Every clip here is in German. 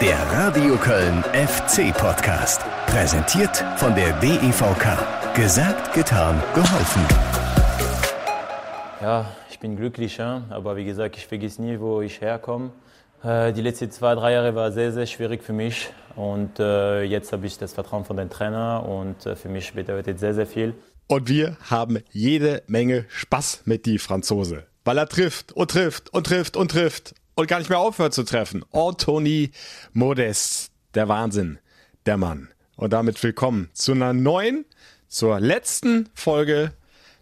Der Radio Köln FC Podcast. Präsentiert von der DEVK. Gesagt, getan, geholfen. Ja, ich bin glücklicher, aber wie gesagt, ich vergesse nie, wo ich herkomme. Äh, die letzten zwei, drei Jahre waren sehr, sehr schwierig für mich und äh, jetzt habe ich das Vertrauen von den Trainer und äh, für mich bedeutet sehr, sehr viel. Und wir haben jede Menge Spaß mit die Franzose, weil er trifft und trifft und trifft und trifft und gar nicht mehr aufhört zu treffen. Anthony Modest, der Wahnsinn, der Mann. Und damit willkommen zu einer neuen, zur letzten Folge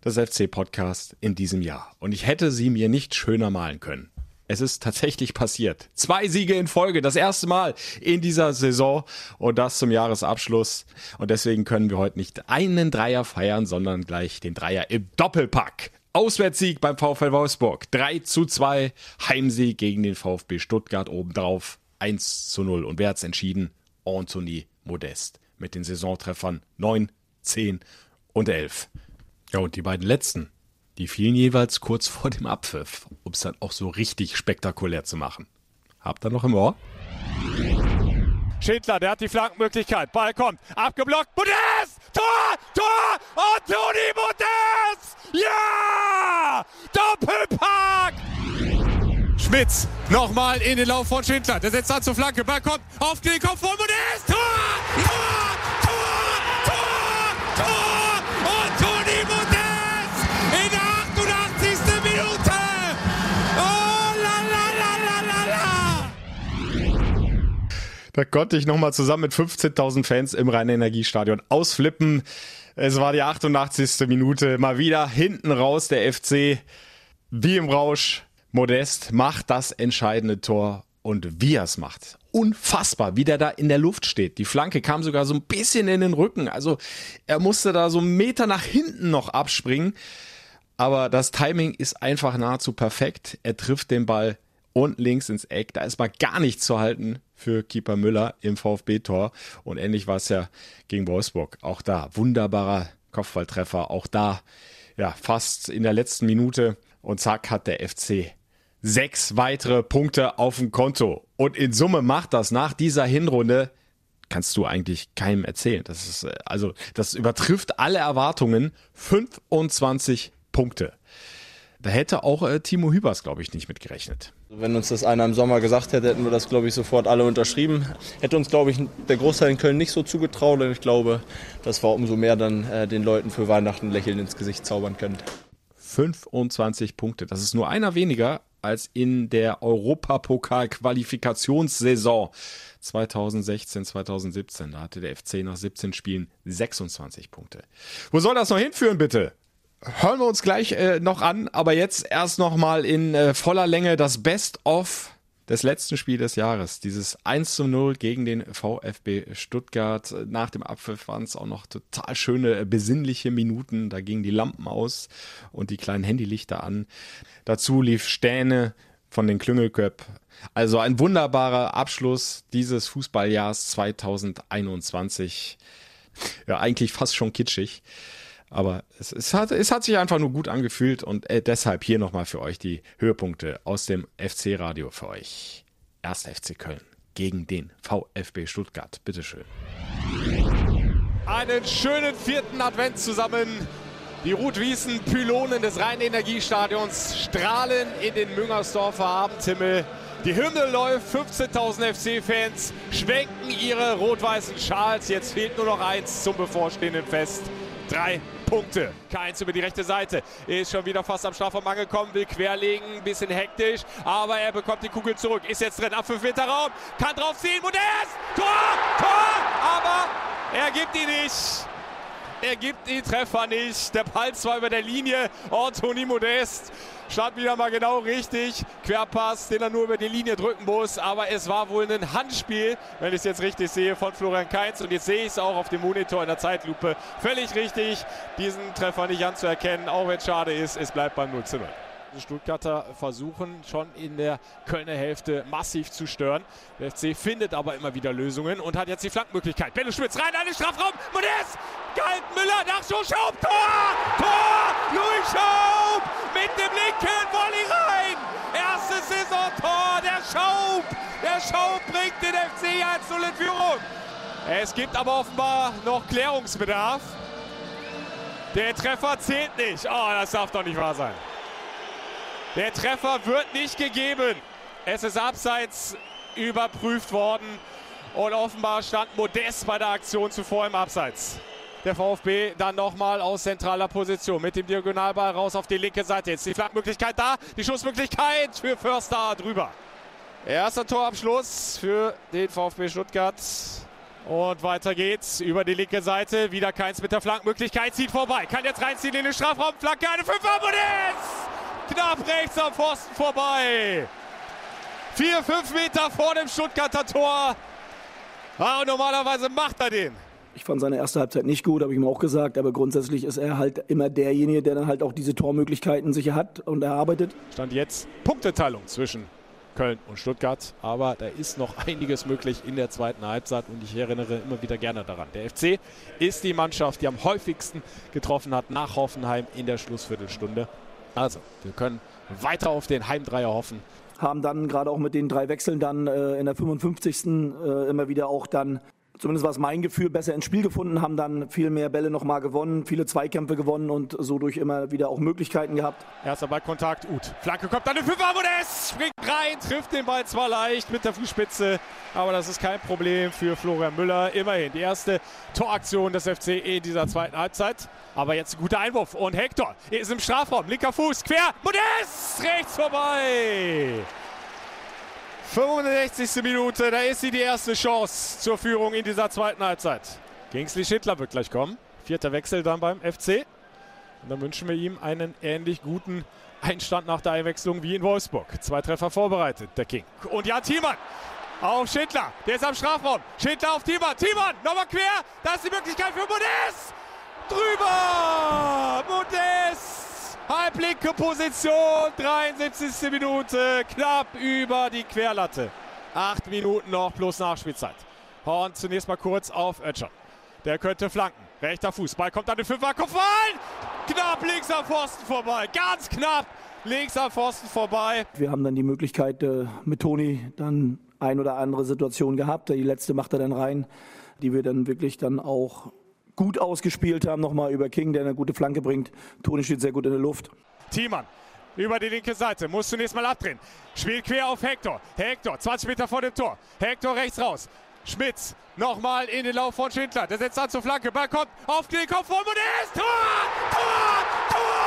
des FC-Podcasts in diesem Jahr. Und ich hätte sie mir nicht schöner malen können. Es ist tatsächlich passiert. Zwei Siege in Folge, das erste Mal in dieser Saison und das zum Jahresabschluss. Und deswegen können wir heute nicht einen Dreier feiern, sondern gleich den Dreier im Doppelpack. Auswärtssieg beim VfL Wolfsburg. 3 zu 2. Heimsieg gegen den VfB Stuttgart obendrauf. 1 zu 0. Und wer hat's entschieden? Anthony Modest. Mit den Saisontreffern 9, 10 und 11. Ja, und die beiden letzten, die fielen jeweils kurz vor dem Abpfiff, um es dann auch so richtig spektakulär zu machen. Habt ihr noch im Ohr? Schindler, der hat die Flankenmöglichkeit. Ball kommt. Abgeblockt. Modest! Tor! Tor! Anthony Modest! Ja! Doppelpack! Schmitz nochmal in den Lauf von Schindler. Der setzt an zur Flanke. Ball kommt auf den Kopf von Modest. Tor! Tor! Tor! Tor! Tor! Da konnte ich nochmal zusammen mit 15.000 Fans im Rhein-Energiestadion ausflippen. Es war die 88. Minute. Mal wieder hinten raus der FC. Wie im Rausch. Modest macht das entscheidende Tor. Und wie er es macht. Unfassbar, wie der da in der Luft steht. Die Flanke kam sogar so ein bisschen in den Rücken. Also er musste da so einen Meter nach hinten noch abspringen. Aber das Timing ist einfach nahezu perfekt. Er trifft den Ball und links ins Eck. Da ist mal gar nichts zu halten für Keeper Müller im VfB-Tor. Und ähnlich war es ja gegen Wolfsburg. Auch da wunderbarer Kopfballtreffer. Auch da ja fast in der letzten Minute. Und zack hat der FC sechs weitere Punkte auf dem Konto. Und in Summe macht das nach dieser Hinrunde kannst du eigentlich keinem erzählen. Das ist, äh, also, das übertrifft alle Erwartungen. 25 Punkte. Da hätte auch äh, Timo Hübers, glaube ich, nicht mitgerechnet. Wenn uns das einer im Sommer gesagt hätte, hätten wir das, glaube ich, sofort alle unterschrieben. Hätte uns, glaube ich, der Großteil in Köln nicht so zugetraut. Und ich glaube, dass wir umso mehr dann äh, den Leuten für Weihnachten Lächeln ins Gesicht zaubern können. 25 Punkte. Das ist nur einer weniger als in der Europapokal-Qualifikationssaison 2016, 2017. Da hatte der FC nach 17 Spielen 26 Punkte. Wo soll das noch hinführen, bitte? Hören wir uns gleich äh, noch an, aber jetzt erst noch mal in äh, voller Länge das Best-of des letzten Spiels des Jahres. Dieses 1 zu 0 gegen den VfB Stuttgart. Nach dem Abpfiff waren es auch noch total schöne, äh, besinnliche Minuten. Da gingen die Lampen aus und die kleinen Handylichter an. Dazu lief Stähne von den Klüngelköp. Also ein wunderbarer Abschluss dieses Fußballjahrs 2021. Ja, eigentlich fast schon kitschig. Aber es, es, hat, es hat sich einfach nur gut angefühlt und äh, deshalb hier nochmal für euch die Höhepunkte aus dem FC-Radio für euch. Erst FC Köln gegen den VfB Stuttgart. Bitteschön. Einen schönen vierten Advent zusammen. Die Rot-Wiesen-Pylonen des Rhein-Energiestadions strahlen in den Müngersdorfer Abendhimmel. Die Hymne läuft, 15.000 FC-Fans schwenken ihre rot-weißen Schals. Jetzt fehlt nur noch eins zum bevorstehenden Fest. Drei Punkte. Keins über die rechte Seite. Ist schon wieder fast am Strafraum angekommen, will querlegen, bisschen hektisch, aber er bekommt die Kugel zurück. Ist jetzt drin, ab 5 Meter Raum, kann drauf ziehen, Modest! Tor! Tor! Aber er gibt ihn nicht. Er gibt den Treffer nicht. Der Ball zwar über der Linie. Anthony Modest stand wieder mal genau richtig. Querpass, den er nur über die Linie drücken muss. Aber es war wohl ein Handspiel, wenn ich es jetzt richtig sehe, von Florian Kainz. Und jetzt sehe ich es auch auf dem Monitor in der Zeitlupe. Völlig richtig, diesen Treffer nicht anzuerkennen. Auch wenn es schade ist, es bleibt beim 0 zu 0. Die Stuttgarter versuchen schon in der Kölner Hälfte massiv zu stören. Der FC findet aber immer wieder Lösungen und hat jetzt die Flankmöglichkeit. Benno Schmitz rein an den Strafraum. Modest! Galt Müller, Nachschuss, Schaub, Tor! Tor! Louis Schaub mit dem linken Volley rein! Erstes Saisontor, der Schaub! Der Schaum bringt den FC 1-0 in Führung. Es gibt aber offenbar noch Klärungsbedarf. Der Treffer zählt nicht. Oh, das darf doch nicht wahr sein. Der Treffer wird nicht gegeben. Es ist abseits überprüft worden. Und offenbar stand Modest bei der Aktion zuvor im Abseits. Der VfB dann nochmal aus zentraler Position mit dem Diagonalball raus auf die linke Seite. Jetzt die Flankmöglichkeit da, die Schussmöglichkeit für Förster drüber. Erster Torabschluss für den VfB Stuttgart. Und weiter geht's über die linke Seite. Wieder keins mit der Flankmöglichkeit. Zieht vorbei. Kann jetzt reinziehen in den Strafraum. Flanke, eine Fünfer. Und knapp rechts am Pfosten vorbei. Vier, fünf Meter vor dem Stuttgarter Tor. Ah, und normalerweise macht er den. Ich fand seine erste Halbzeit nicht gut, habe ich ihm auch gesagt. Aber grundsätzlich ist er halt immer derjenige, der dann halt auch diese Tormöglichkeiten sicher hat und erarbeitet. Stand jetzt Punkteteilung zwischen Köln und Stuttgart. Aber da ist noch einiges möglich in der zweiten Halbzeit und ich erinnere immer wieder gerne daran. Der FC ist die Mannschaft, die am häufigsten getroffen hat nach Hoffenheim in der Schlussviertelstunde. Also, wir können weiter auf den Heimdreier hoffen. Haben dann gerade auch mit den drei Wechseln dann äh, in der 55. Äh, immer wieder auch dann zumindest war es mein Gefühl, besser ins Spiel gefunden, haben dann viel mehr Bälle nochmal gewonnen, viele Zweikämpfe gewonnen und so durch immer wieder auch Möglichkeiten gehabt. Erster Ballkontakt, Ut. Flanke kommt dann in Fünfer, Modest springt rein, trifft den Ball zwar leicht mit der Fußspitze, aber das ist kein Problem für Florian Müller. Immerhin die erste Toraktion des FC in dieser zweiten Halbzeit. Aber jetzt ein guter Einwurf und Hector ist im Strafraum, linker Fuß, quer, Modest rechts vorbei. 65. Minute, da ist sie die erste Chance zur Führung in dieser zweiten Halbzeit. Kingsley Schindler wird gleich kommen. Vierter Wechsel dann beim FC. Und dann wünschen wir ihm einen ähnlich guten Einstand nach der Einwechslung wie in Wolfsburg. Zwei Treffer vorbereitet, der King. Und Jan Thiemann auf Schindler. Der ist am Strafraum. Schindler auf Thiemann. Thiemann nochmal quer. Da ist die Möglichkeit für Modest. Drüber. Modest Halblinke Position, 73. Minute, knapp über die Querlatte. Acht Minuten noch plus Nachspielzeit. Horn zunächst mal kurz auf Ötscher. Der könnte flanken. Rechter Fuß. Ball kommt an den Fünfer. Kopfball! Knapp links am Pfosten vorbei. Ganz knapp links am Pfosten vorbei. Wir haben dann die Möglichkeit äh, mit Toni dann ein oder andere Situation gehabt. Die letzte macht er dann rein, die wir dann wirklich dann auch gut ausgespielt haben, nochmal über King, der eine gute Flanke bringt. Toni steht sehr gut in der Luft. Thiemann über die linke Seite, muss zunächst mal abdrehen. Spielt quer auf Hector. Hector, 20 Meter vor dem Tor. Hector rechts raus. Schmitz nochmal in den Lauf von Schindler. Der setzt an zur Flanke. Ball kommt auf den Kopf von. Tor! Tor! Tor! Tor!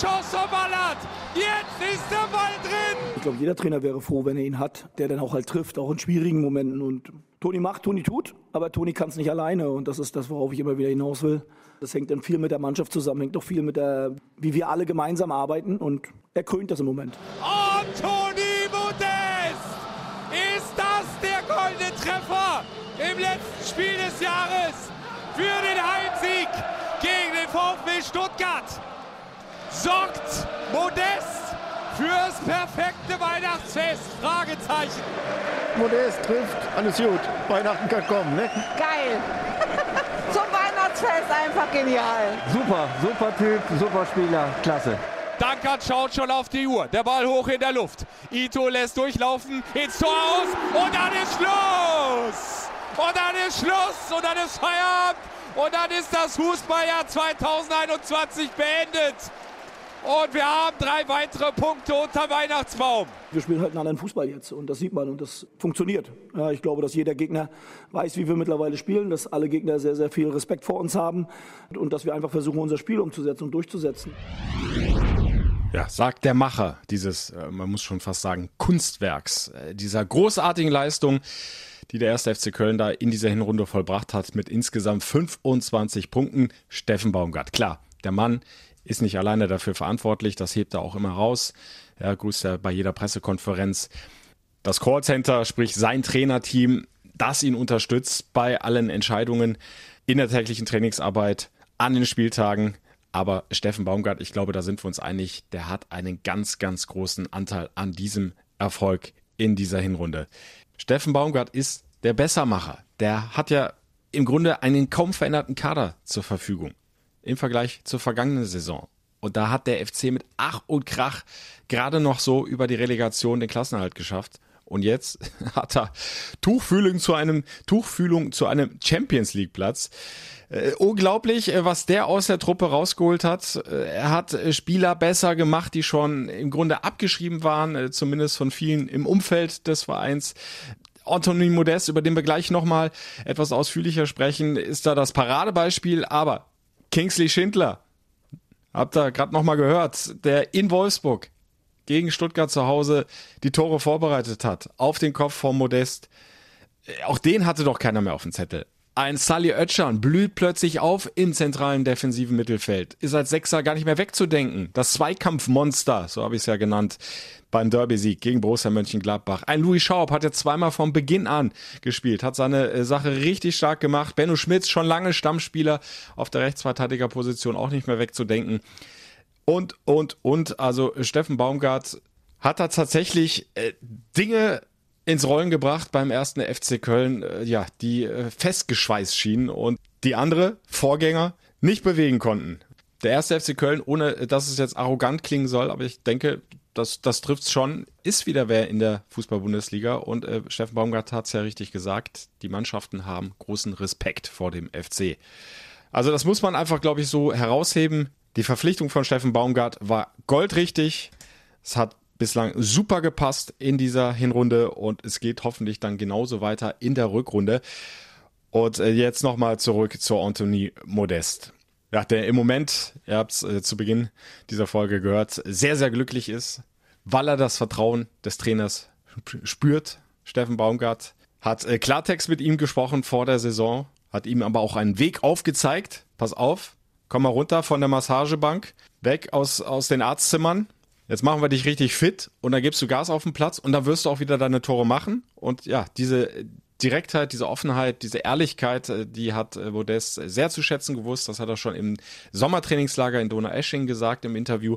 Chance verballert. Jetzt ist der Ball drin. Ich glaube, jeder Trainer wäre froh, wenn er ihn hat, der dann auch halt trifft, auch in schwierigen Momenten. Und Toni macht, Toni tut, aber Toni kann es nicht alleine. Und das ist das, worauf ich immer wieder hinaus will. Das hängt dann viel mit der Mannschaft zusammen, hängt auch viel mit der, wie wir alle gemeinsam arbeiten. Und er krönt das im Moment. Und Toni Modest! Ist das der goldene Treffer im letzten Spiel des Jahres für den Heimsieg gegen den VfB Stuttgart? Sorgt Modest fürs perfekte Weihnachtsfest? Fragezeichen. Modest trifft, alles gut. Weihnachten kann kommen, ne? Geil. Zum Weihnachtsfest einfach genial. Super, super Typ, super Spieler, klasse. Dankert schaut schon auf die Uhr. Der Ball hoch in der Luft. Ito lässt durchlaufen ins Tor aus und dann ist Schluss. Und dann ist Schluss und dann ist Feierabend und dann ist das Fußballjahr 2021 beendet. Und wir haben drei weitere Punkte unter Weihnachtsbaum. Wir spielen halt einen anderen Fußball jetzt und das sieht man und das funktioniert. Ja, ich glaube, dass jeder Gegner weiß, wie wir mittlerweile spielen, dass alle Gegner sehr, sehr viel Respekt vor uns haben und dass wir einfach versuchen, unser Spiel umzusetzen und durchzusetzen. Ja, sagt der Macher dieses, äh, man muss schon fast sagen, Kunstwerks, äh, dieser großartigen Leistung, die der erste FC Köln da in dieser Hinrunde vollbracht hat, mit insgesamt 25 Punkten. Steffen Baumgart, klar, der Mann ist nicht alleine dafür verantwortlich, das hebt er auch immer raus. Er grüßt ja bei jeder Pressekonferenz. Das Callcenter, sprich sein Trainerteam, das ihn unterstützt bei allen Entscheidungen in der täglichen Trainingsarbeit, an den Spieltagen. Aber Steffen Baumgart, ich glaube, da sind wir uns einig, der hat einen ganz, ganz großen Anteil an diesem Erfolg in dieser Hinrunde. Steffen Baumgart ist der Bessermacher. Der hat ja im Grunde einen kaum veränderten Kader zur Verfügung im Vergleich zur vergangenen Saison. Und da hat der FC mit Ach und Krach gerade noch so über die Relegation den Klassenerhalt geschafft. Und jetzt hat er Tuchfühlung zu einem, Tuchfühlung zu einem Champions League Platz. Äh, unglaublich, äh, was der aus der Truppe rausgeholt hat. Äh, er hat äh, Spieler besser gemacht, die schon im Grunde abgeschrieben waren, zumindest von vielen im Umfeld des Vereins. Anthony Modest, über den wir gleich nochmal etwas ausführlicher sprechen, ist da das Paradebeispiel. Aber Kingsley Schindler, habt ihr gerade nochmal gehört, der in Wolfsburg gegen Stuttgart zu Hause die Tore vorbereitet hat, auf den Kopf vom Modest. Auch den hatte doch keiner mehr auf dem Zettel. Ein Sally Oetschan blüht plötzlich auf im zentralen defensiven Mittelfeld. Ist als Sechser gar nicht mehr wegzudenken. Das Zweikampfmonster, so habe ich es ja genannt, beim Derby-Sieg gegen Borussia Mönchengladbach. Ein Louis Schaub hat jetzt zweimal vom Beginn an gespielt, hat seine äh, Sache richtig stark gemacht. Benno Schmitz, schon lange Stammspieler auf der Rechtsverteidigerposition, auch nicht mehr wegzudenken. Und, und, und, also Steffen Baumgart hat da tatsächlich äh, Dinge ins Rollen gebracht beim ersten FC Köln, äh, ja, die äh, festgeschweißt schienen und die andere Vorgänger nicht bewegen konnten. Der erste FC Köln, ohne dass es jetzt arrogant klingen soll, aber ich denke, das, das trifft schon, ist wieder wer in der Fußball-Bundesliga und äh, Steffen Baumgart hat es ja richtig gesagt, die Mannschaften haben großen Respekt vor dem FC. Also das muss man einfach, glaube ich, so herausheben. Die Verpflichtung von Steffen Baumgart war goldrichtig. Es hat bislang super gepasst in dieser Hinrunde und es geht hoffentlich dann genauso weiter in der Rückrunde. Und äh, jetzt nochmal zurück zu Anthony Modest. Ja, der im Moment, ihr habt es äh, zu Beginn dieser Folge gehört, sehr, sehr glücklich ist, weil er das Vertrauen des Trainers spürt. Steffen Baumgart hat äh, Klartext mit ihm gesprochen vor der Saison, hat ihm aber auch einen Weg aufgezeigt. Pass auf, komm mal runter von der Massagebank, weg aus, aus den Arztzimmern, jetzt machen wir dich richtig fit und dann gibst du Gas auf den Platz und dann wirst du auch wieder deine Tore machen. Und ja, diese Direktheit, diese Offenheit, diese Ehrlichkeit, äh, die hat äh, Modest sehr zu schätzen gewusst. Das hat er schon im Sommertrainingslager in Donau-Esching gesagt im Interview.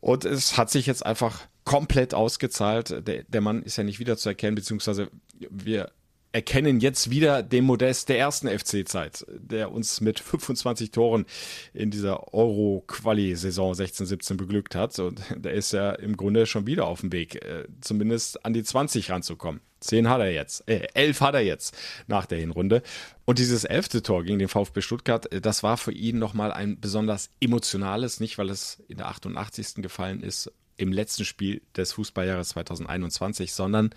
Und es hat sich jetzt einfach komplett ausgezahlt. Der, der Mann ist ja nicht wiederzuerkennen, beziehungsweise wir erkennen jetzt wieder den Modest der ersten FC-Zeit, der uns mit 25 Toren in dieser Euro-Quali-Saison 16-17 beglückt hat. Und der ist ja im Grunde schon wieder auf dem Weg, äh, zumindest an die 20 ranzukommen. Zehn hat er jetzt, äh, elf hat er jetzt nach der Hinrunde. Und dieses elfte Tor gegen den VfB Stuttgart, äh, das war für ihn nochmal ein besonders emotionales, nicht weil es in der 88. gefallen ist, im letzten Spiel des Fußballjahres 2021, sondern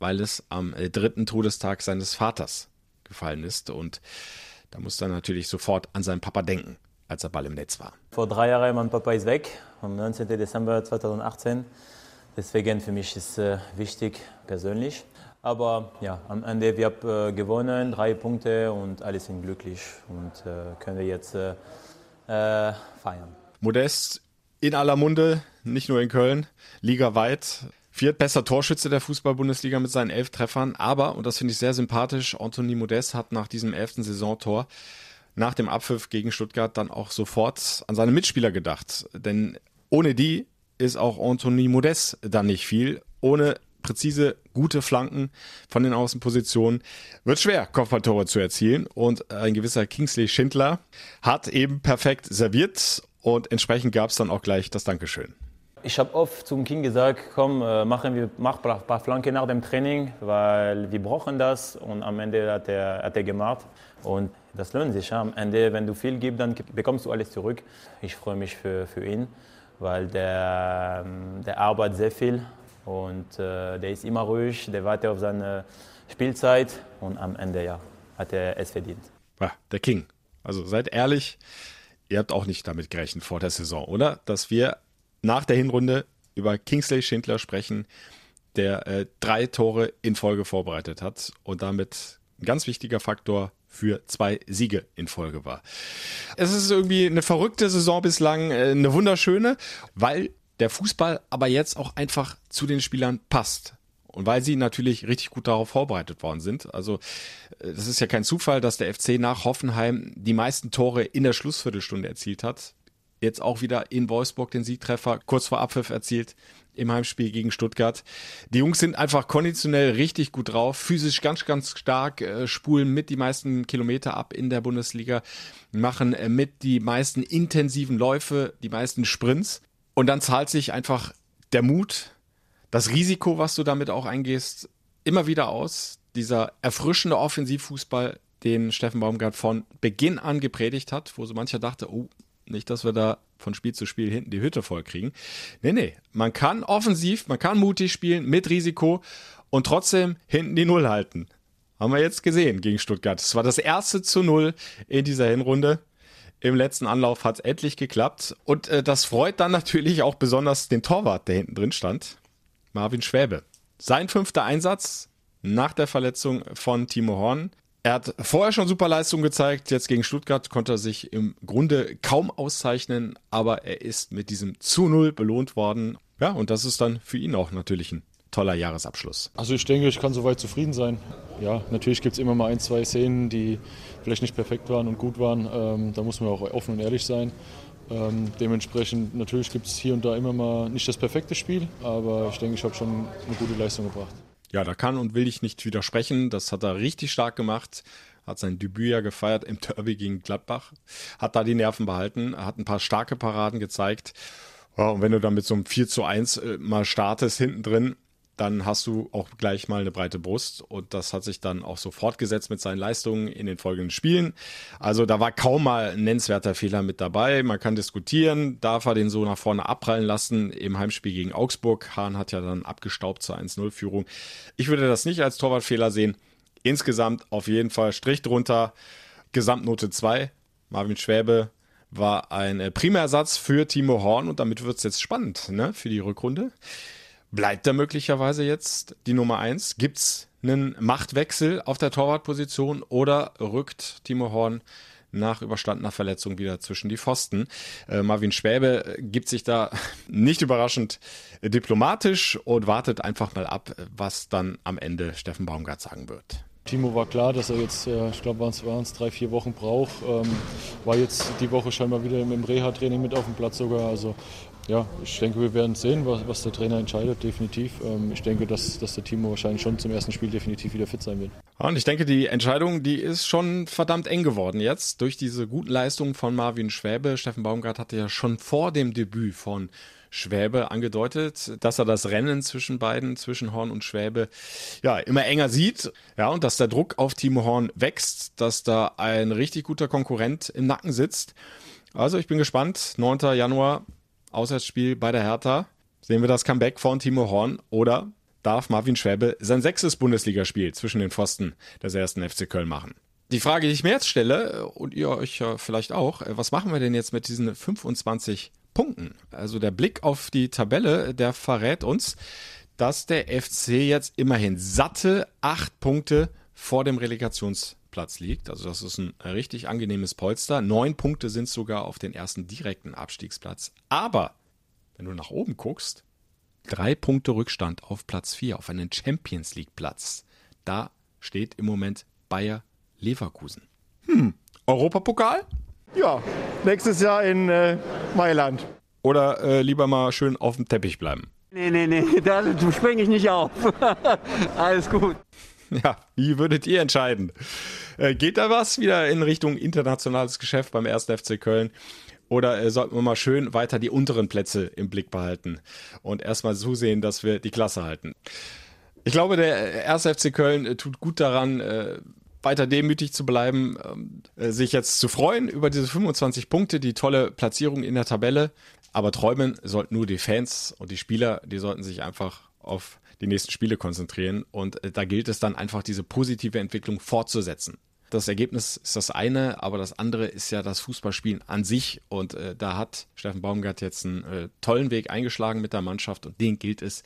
weil es am äh, dritten Todestag seines Vaters gefallen ist. Und da muss er natürlich sofort an seinen Papa denken, als er Ball im Netz war. Vor drei Jahren, mein Papa ist weg, am 19. Dezember 2018. Deswegen für mich ist es äh, wichtig, persönlich. Aber ja, am Ende, wir haben äh, gewonnen, drei Punkte und alle sind glücklich und können wir jetzt äh, feiern. Modest in aller Munde, nicht nur in Köln, ligaweit. Viertbester Torschütze der Fußball-Bundesliga mit seinen elf Treffern. Aber, und das finde ich sehr sympathisch, Anthony Modest hat nach diesem elften Saisontor nach dem Abpfiff gegen Stuttgart dann auch sofort an seine Mitspieler gedacht. Denn ohne die ist auch Anthony Modest dann nicht viel. Ohne präzise, gute Flanken von den Außenpositionen wird schwer, Kopfballtore zu erzielen. Und ein gewisser Kingsley Schindler hat eben perfekt serviert und entsprechend gab es dann auch gleich das Dankeschön. Ich habe oft zum Kind gesagt, komm, äh, machen wir mach ein paar Flanken nach dem Training, weil wir brauchen das. Und am Ende hat er, hat er gemacht. Und das lohnt sich. Am Ende, wenn du viel gibst, dann bekommst du alles zurück. Ich freue mich für, für ihn, weil der, ähm, der arbeitet sehr viel und äh, der ist immer ruhig, der wartet auf seine Spielzeit und am Ende ja, hat er es verdient. Ja, der King. Also seid ehrlich, ihr habt auch nicht damit gerechnet vor der Saison, oder? Dass wir nach der Hinrunde über Kingsley Schindler sprechen, der äh, drei Tore in Folge vorbereitet hat und damit ein ganz wichtiger Faktor für zwei Siege in Folge war. Es ist irgendwie eine verrückte Saison bislang, äh, eine wunderschöne, weil der Fußball aber jetzt auch einfach zu den Spielern passt. Und weil sie natürlich richtig gut darauf vorbereitet worden sind. Also, äh, das ist ja kein Zufall, dass der FC nach Hoffenheim die meisten Tore in der Schlussviertelstunde erzielt hat Jetzt auch wieder in Wolfsburg den Siegtreffer kurz vor Abpfiff erzielt im Heimspiel gegen Stuttgart. Die Jungs sind einfach konditionell richtig gut drauf, physisch ganz, ganz stark, äh, spulen mit die meisten Kilometer ab in der Bundesliga, machen äh, mit die meisten intensiven Läufe, die meisten Sprints. Und dann zahlt sich einfach der Mut, das Risiko, was du damit auch eingehst, immer wieder aus. Dieser erfrischende Offensivfußball, den Steffen Baumgart von Beginn an gepredigt hat, wo so mancher dachte, oh, nicht, dass wir da von Spiel zu Spiel hinten die Hütte voll kriegen. Nee, nee, man kann offensiv, man kann mutig spielen mit Risiko und trotzdem hinten die Null halten. Haben wir jetzt gesehen gegen Stuttgart. Es war das erste zu Null in dieser Hinrunde. Im letzten Anlauf hat es endlich geklappt. Und äh, das freut dann natürlich auch besonders den Torwart, der hinten drin stand. Marvin Schwäbe. Sein fünfter Einsatz nach der Verletzung von Timo Horn. Er hat vorher schon super Leistung gezeigt. Jetzt gegen Stuttgart konnte er sich im Grunde kaum auszeichnen, aber er ist mit diesem zu Null belohnt worden. Ja, und das ist dann für ihn auch natürlich ein toller Jahresabschluss. Also ich denke, ich kann soweit zufrieden sein. Ja, natürlich gibt es immer mal ein, zwei Szenen, die vielleicht nicht perfekt waren und gut waren. Ähm, da muss man auch offen und ehrlich sein. Ähm, dementsprechend, natürlich gibt es hier und da immer mal nicht das perfekte Spiel, aber ich denke, ich habe schon eine gute Leistung gebracht. Ja, da kann und will ich nicht widersprechen. Das hat er richtig stark gemacht. Hat sein Debüt ja gefeiert im Derby gegen Gladbach. Hat da die Nerven behalten. Hat ein paar starke Paraden gezeigt. Und wenn du dann mit so einem 4 zu 1 äh, mal startest hinten drin, dann hast du auch gleich mal eine breite Brust und das hat sich dann auch so fortgesetzt mit seinen Leistungen in den folgenden Spielen. Also da war kaum mal ein nennenswerter Fehler mit dabei. Man kann diskutieren, darf er den so nach vorne abprallen lassen im Heimspiel gegen Augsburg. Hahn hat ja dann abgestaubt zur 1-0-Führung. Ich würde das nicht als Torwartfehler sehen. Insgesamt auf jeden Fall Strich drunter. Gesamtnote 2. Marvin Schwäbe war ein äh, Primärersatz für Timo Horn und damit wird es jetzt spannend ne, für die Rückrunde. Bleibt da möglicherweise jetzt die Nummer eins? Gibt's einen Machtwechsel auf der Torwartposition oder rückt Timo Horn nach überstandener Verletzung wieder zwischen die Pfosten. Äh, Marvin Schwäbe gibt sich da nicht überraschend diplomatisch und wartet einfach mal ab, was dann am Ende Steffen Baumgart sagen wird. Timo war klar, dass er jetzt, äh, ich glaube, waren es drei, vier Wochen braucht. Ähm, war jetzt die Woche scheinbar wieder im Reha-Training mit auf dem Platz sogar. Also ja, ich denke, wir werden sehen, was, was der Trainer entscheidet, definitiv. Ähm, ich denke, dass, dass der Timo wahrscheinlich schon zum ersten Spiel definitiv wieder fit sein wird. Und ich denke, die Entscheidung, die ist schon verdammt eng geworden jetzt durch diese guten Leistungen von Marvin Schwäbe. Steffen Baumgart hatte ja schon vor dem Debüt von Schwäbe angedeutet, dass er das Rennen zwischen beiden, zwischen Horn und Schwäbe, ja, immer enger sieht. Ja, und dass der Druck auf Timo Horn wächst, dass da ein richtig guter Konkurrent im Nacken sitzt. Also ich bin gespannt. 9. Januar Auswärtsspiel bei der Hertha. Sehen wir das Comeback von Timo Horn oder darf Marvin Schwäbe sein sechstes Bundesligaspiel zwischen den Pfosten des ersten FC Köln machen? Die Frage, die ich mir jetzt stelle, und ihr euch vielleicht auch, was machen wir denn jetzt mit diesen 25 Punkten? Also der Blick auf die Tabelle, der verrät uns, dass der FC jetzt immerhin satte acht Punkte vor dem Relegations Platz liegt. Also das ist ein richtig angenehmes Polster. Neun Punkte sind sogar auf den ersten direkten Abstiegsplatz. Aber wenn du nach oben guckst, drei Punkte Rückstand auf Platz vier, auf einen Champions League Platz. Da steht im Moment Bayer Leverkusen. Hm, Europapokal? Ja, nächstes Jahr in äh, Mailand. Oder äh, lieber mal schön auf dem Teppich bleiben. Nee, nee, nee, da springe ich nicht auf. Alles gut. Ja, wie würdet ihr entscheiden? Äh, geht da was wieder in Richtung internationales Geschäft beim 1. FC Köln? Oder äh, sollten wir mal schön weiter die unteren Plätze im Blick behalten und erstmal zusehen, dass wir die Klasse halten? Ich glaube, der 1. FC Köln äh, tut gut daran, äh, weiter demütig zu bleiben, ähm, äh, sich jetzt zu freuen über diese 25 Punkte, die tolle Platzierung in der Tabelle. Aber träumen sollten nur die Fans und die Spieler, die sollten sich einfach auf die nächsten Spiele konzentrieren. Und äh, da gilt es dann einfach, diese positive Entwicklung fortzusetzen. Das Ergebnis ist das eine, aber das andere ist ja das Fußballspielen an sich. Und äh, da hat Steffen Baumgart jetzt einen äh, tollen Weg eingeschlagen mit der Mannschaft und den gilt es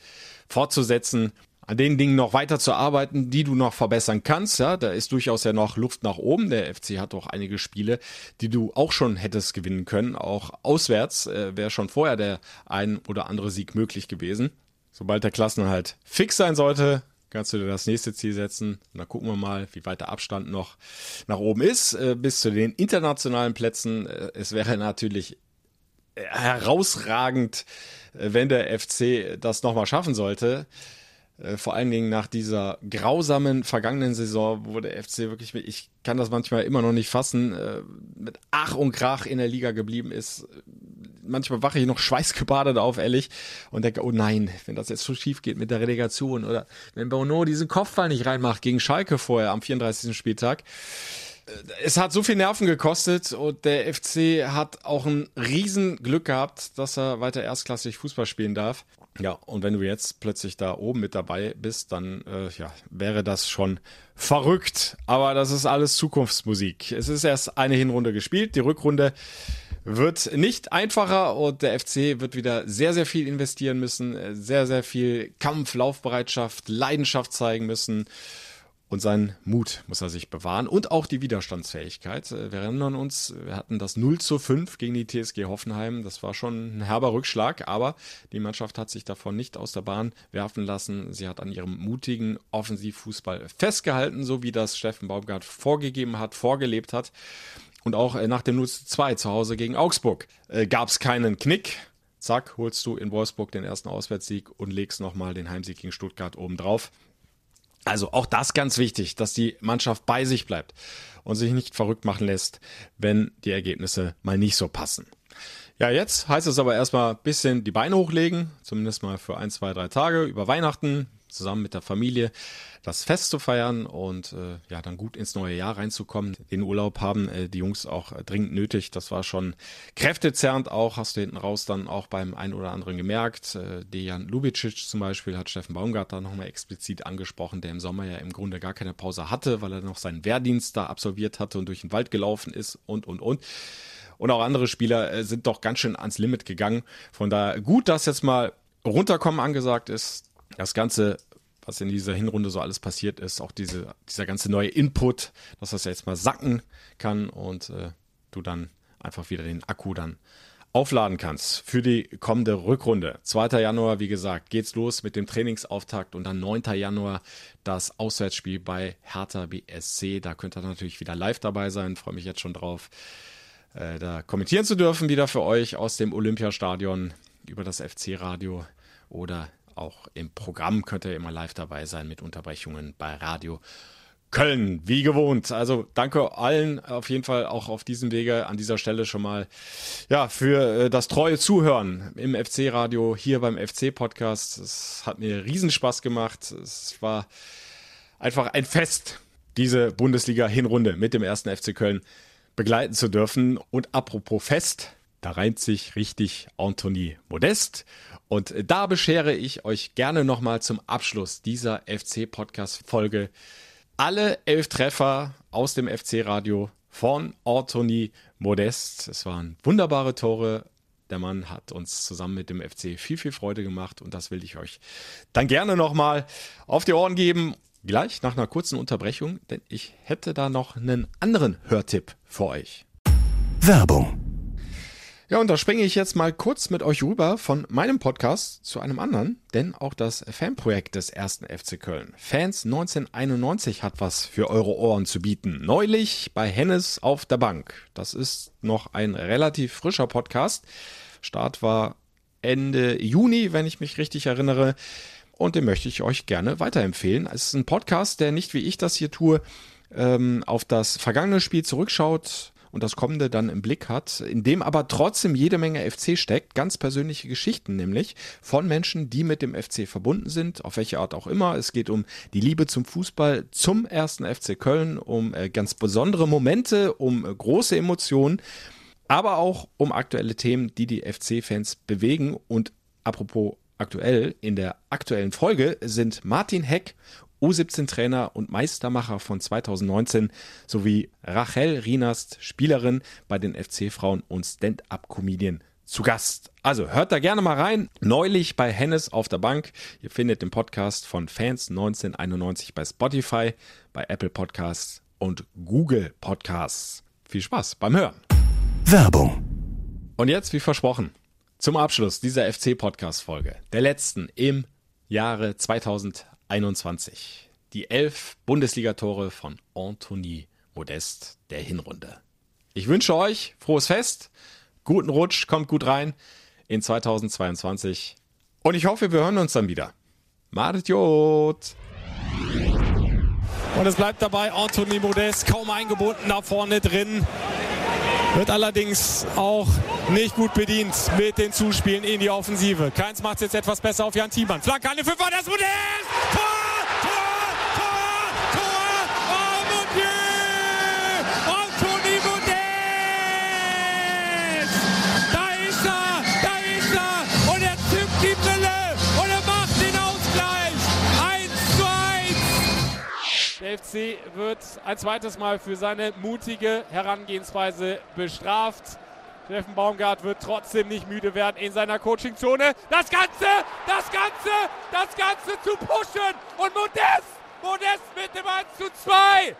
fortzusetzen an den Dingen noch weiter zu arbeiten, die du noch verbessern kannst. Ja, da ist durchaus ja noch Luft nach oben. Der FC hat auch einige Spiele, die du auch schon hättest gewinnen können. Auch auswärts äh, wäre schon vorher der ein oder andere Sieg möglich gewesen. Sobald der Klassenhalt fix sein sollte, kannst du dir das nächste Ziel setzen. Und dann gucken wir mal, wie weit der Abstand noch nach oben ist, äh, bis zu den internationalen Plätzen. Äh, es wäre natürlich herausragend, äh, wenn der FC das nochmal schaffen sollte. Äh, vor allen Dingen nach dieser grausamen vergangenen Saison, wo der FC wirklich, mit, ich kann das manchmal immer noch nicht fassen, äh, mit Ach und Krach in der Liga geblieben ist. Manchmal wache ich noch schweißgebadet auf, ehrlich, und denke, oh nein, wenn das jetzt so schief geht mit der Relegation oder wenn Bono diesen Kopfball nicht reinmacht gegen Schalke vorher am 34. Spieltag. Äh, es hat so viel Nerven gekostet und der FC hat auch ein Riesenglück gehabt, dass er weiter erstklassig Fußball spielen darf. Ja, und wenn du jetzt plötzlich da oben mit dabei bist, dann äh, ja, wäre das schon verrückt. Aber das ist alles Zukunftsmusik. Es ist erst eine Hinrunde gespielt. Die Rückrunde wird nicht einfacher und der FC wird wieder sehr, sehr viel investieren müssen, sehr, sehr viel Kampf, Laufbereitschaft, Leidenschaft zeigen müssen. Und seinen Mut muss er sich bewahren und auch die Widerstandsfähigkeit. Äh, wir erinnern uns, wir hatten das 0 zu 5 gegen die TSG Hoffenheim. Das war schon ein herber Rückschlag, aber die Mannschaft hat sich davon nicht aus der Bahn werfen lassen. Sie hat an ihrem mutigen Offensivfußball festgehalten, so wie das Steffen Baumgart vorgegeben hat, vorgelebt hat. Und auch äh, nach dem 0 zu 2 zu Hause gegen Augsburg äh, gab es keinen Knick. Zack, holst du in Wolfsburg den ersten Auswärtssieg und legst nochmal den Heimsieg gegen Stuttgart oben drauf. Also auch das ganz wichtig, dass die Mannschaft bei sich bleibt und sich nicht verrückt machen lässt, wenn die Ergebnisse mal nicht so passen. Ja, jetzt heißt es aber erstmal bisschen die Beine hochlegen, zumindest mal für ein, zwei, drei Tage über Weihnachten, zusammen mit der Familie das Fest zu feiern und äh, ja, dann gut ins neue Jahr reinzukommen. Den Urlaub haben äh, die Jungs auch dringend nötig. Das war schon kräftezerrend auch, hast du hinten raus dann auch beim einen oder anderen gemerkt. Äh, Dejan Lubicic zum Beispiel hat Steffen Baumgart da nochmal explizit angesprochen, der im Sommer ja im Grunde gar keine Pause hatte, weil er noch seinen Wehrdienst da absolviert hatte und durch den Wald gelaufen ist und, und, und. Und auch andere Spieler äh, sind doch ganz schön ans Limit gegangen. Von daher gut, dass jetzt mal runterkommen angesagt ist. Das Ganze was in dieser Hinrunde so alles passiert ist, auch diese, dieser ganze neue Input, dass das jetzt mal sacken kann und äh, du dann einfach wieder den Akku dann aufladen kannst für die kommende Rückrunde. 2. Januar, wie gesagt, geht's los mit dem Trainingsauftakt und dann 9. Januar das Auswärtsspiel bei Hertha BSC. Da könnt ihr natürlich wieder live dabei sein. Freue mich jetzt schon drauf, äh, da kommentieren zu dürfen, wieder für euch aus dem Olympiastadion über das FC-Radio oder auch im Programm könnt ihr immer live dabei sein mit Unterbrechungen bei Radio Köln, wie gewohnt. Also danke allen auf jeden Fall auch auf diesem Wege an dieser Stelle schon mal ja für äh, das treue Zuhören im FC Radio hier beim FC Podcast. Es hat mir Riesenspaß gemacht. Es war einfach ein Fest, diese Bundesliga Hinrunde mit dem ersten FC Köln begleiten zu dürfen. Und apropos Fest, da reimt sich richtig Anthony Modest. Und da beschere ich euch gerne nochmal zum Abschluss dieser FC-Podcast-Folge alle elf Treffer aus dem FC-Radio von Anthony Modest. Es waren wunderbare Tore. Der Mann hat uns zusammen mit dem FC viel, viel Freude gemacht und das will ich euch dann gerne nochmal auf die Ohren geben. Gleich nach einer kurzen Unterbrechung, denn ich hätte da noch einen anderen Hörtipp für euch. Werbung ja, und da springe ich jetzt mal kurz mit euch rüber von meinem Podcast zu einem anderen, denn auch das Fanprojekt des ersten FC Köln, Fans 1991, hat was für eure Ohren zu bieten. Neulich bei Hennes auf der Bank. Das ist noch ein relativ frischer Podcast. Start war Ende Juni, wenn ich mich richtig erinnere. Und den möchte ich euch gerne weiterempfehlen. Es ist ein Podcast, der nicht wie ich das hier tue, ähm, auf das vergangene Spiel zurückschaut, und das Kommende dann im Blick hat, in dem aber trotzdem jede Menge FC steckt, ganz persönliche Geschichten nämlich von Menschen, die mit dem FC verbunden sind, auf welche Art auch immer. Es geht um die Liebe zum Fußball, zum ersten FC Köln, um äh, ganz besondere Momente, um äh, große Emotionen, aber auch um aktuelle Themen, die die FC-Fans bewegen und apropos aktuell, in der aktuellen Folge sind Martin Heck U17-Trainer und Meistermacher von 2019 sowie Rachel Rienast, Spielerin bei den FC-Frauen und Stand-Up-Comedian zu Gast. Also hört da gerne mal rein. Neulich bei Hennes auf der Bank. Ihr findet den Podcast von Fans 1991 bei Spotify, bei Apple Podcasts und Google Podcasts. Viel Spaß beim Hören. Werbung. Und jetzt, wie versprochen, zum Abschluss dieser FC-Podcast-Folge, der letzten im Jahre 2021. 21. Die elf Bundesligatore von Anthony Modest der Hinrunde. Ich wünsche euch frohes Fest, guten Rutsch, kommt gut rein in 2022. Und ich hoffe, wir hören uns dann wieder. Madet Jod! Und es bleibt dabei, Anthony Modest kaum eingebunden da vorne drin. Wird allerdings auch nicht gut bedient mit den Zuspielen in die Offensive. Keins macht es jetzt etwas besser auf Jan Thiemann. Flanke an den Fünfer, das! Tor! Tor! FC wird ein zweites Mal für seine mutige Herangehensweise bestraft. Steffen Baumgart wird trotzdem nicht müde werden in seiner Coachingzone. Das Ganze, das Ganze, das Ganze zu pushen. Und Modest, Modest mit dem 1 zu 2.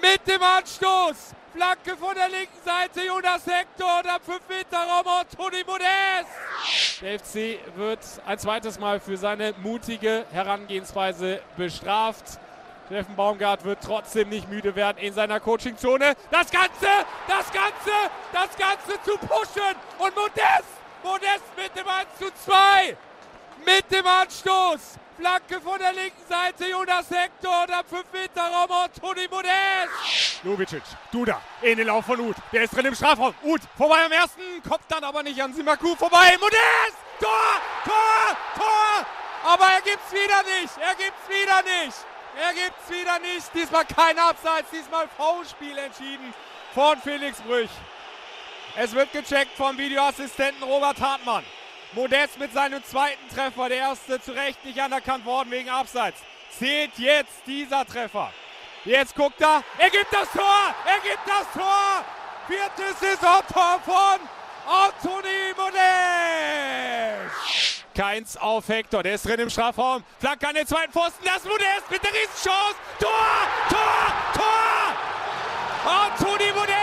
Mit dem Anstoß. Flanke von der linken Seite, Jonas Hector und am 5-Meter-Raum Toni Modest. Der FC wird ein zweites Mal für seine mutige Herangehensweise bestraft. Steffen Baumgart wird trotzdem nicht müde werden in seiner Coachingzone. Das Ganze, das Ganze, das Ganze zu pushen. Und Modest, Modest mit dem 1 zu 2. Mit dem Anstoß. Flanke von der linken Seite, Jonas Hector und am 5-Meter-Raum Toni Modest. Lubicic, Duda, in den Lauf von Uth. Der ist drin im Strafraum. Uth vorbei am ersten, kommt dann aber nicht an Simaku vorbei. Modest, Tor, Tor, Tor. Aber er gibt's wieder nicht, er gibt's wieder nicht. Er gibt's wieder nicht. Diesmal kein Abseits, diesmal Foulspiel entschieden von Felix Brüch. Es wird gecheckt vom Videoassistenten Robert Hartmann. Modest mit seinem zweiten Treffer, der erste zu Recht nicht anerkannt worden wegen Abseits. Zählt jetzt dieser Treffer. Jetzt guckt er, er gibt das Tor, er gibt das Tor. Viertes Saisontor von Anthony Modest. Keins auf Hector, der ist drin im Strafraum. Flanke an den zweiten Pfosten, das Modest mit der Riesenchance. Tor, Tor, Tor. Anthony Modest.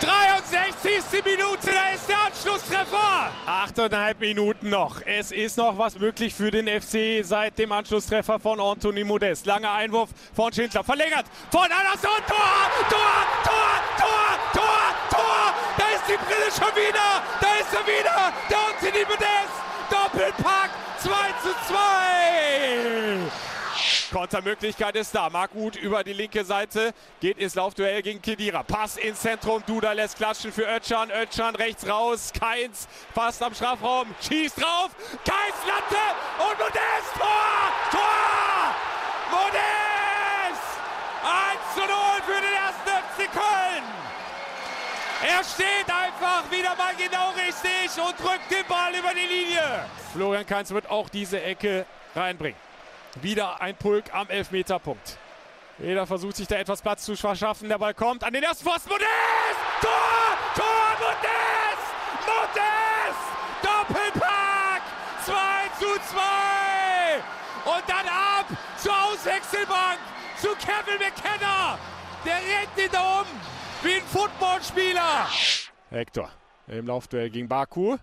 63. Minute, da ist der Anschlusstreffer. Achteinhalb Minuten noch. Es ist noch was möglich für den FC seit dem Anschlusstreffer von Anthony Modest. Langer Einwurf von Schindler. Verlängert von Anderson. Tor, Tor, Tor, Tor, Tor, die Brille schon wieder. Da ist er wieder. Der Anthony Modest. Doppelpack. 2 zu 2. Kontermöglichkeit ist da. Marc Uth über die linke Seite geht ins Laufduell gegen Kedira. Pass ins Zentrum. Duda lässt klatschen für Özcan. Özcan rechts raus. Keins fast am Strafraum. Schießt drauf. Keins Latte. Und Modest. Tor! Tor! Modest! 1 zu 0 für den ersten FC Köln. Er steht einfach wieder mal genau richtig und drückt den Ball über die Linie. Florian Keins wird auch diese Ecke reinbringen. Wieder ein Pulk am Elfmeterpunkt. Jeder versucht sich da etwas Platz zu verschaffen. Der Ball kommt an den ersten Pfosten. Modest! Tor! Tor! Modest! Modest! Doppelpack! 2 zu 2! Und dann ab zur Auswechselbank zu Kevin McKenna. Der rennt ihn da um wie ein Footballspieler. Hector im Laufduell gegen Baku.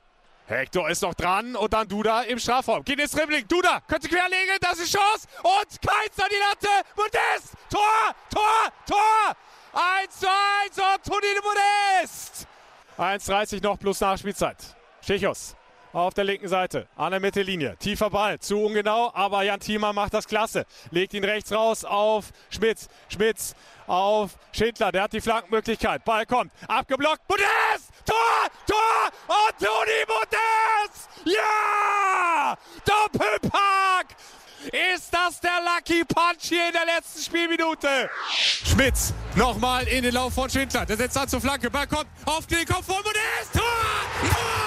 Hector ist noch dran und dann Duda im Strafraum. Geht ins Dribbling. Duda könnte querlegen. Das ist Chance. Und Keins an die Latte. Modest. Tor. Tor. Tor. 1 zu 1. Und Toni Modest. 1,30 noch plus Nachspielzeit. Schichos auf der linken Seite, an der Mittellinie. Tiefer Ball, zu ungenau, aber Jan Thiemann macht das klasse. Legt ihn rechts raus auf Schmitz. Schmitz auf Schindler, der hat die Flankenmöglichkeit. Ball kommt, abgeblockt. Modest! Tor! Tor! Und Toni Modest! Ja! Doppelpack! Ist das der Lucky Punch hier in der letzten Spielminute? Schmitz nochmal in den Lauf von Schindler. Der setzt an zur Flanke. Ball kommt auf den Kopf von Modest. Tor! Tor!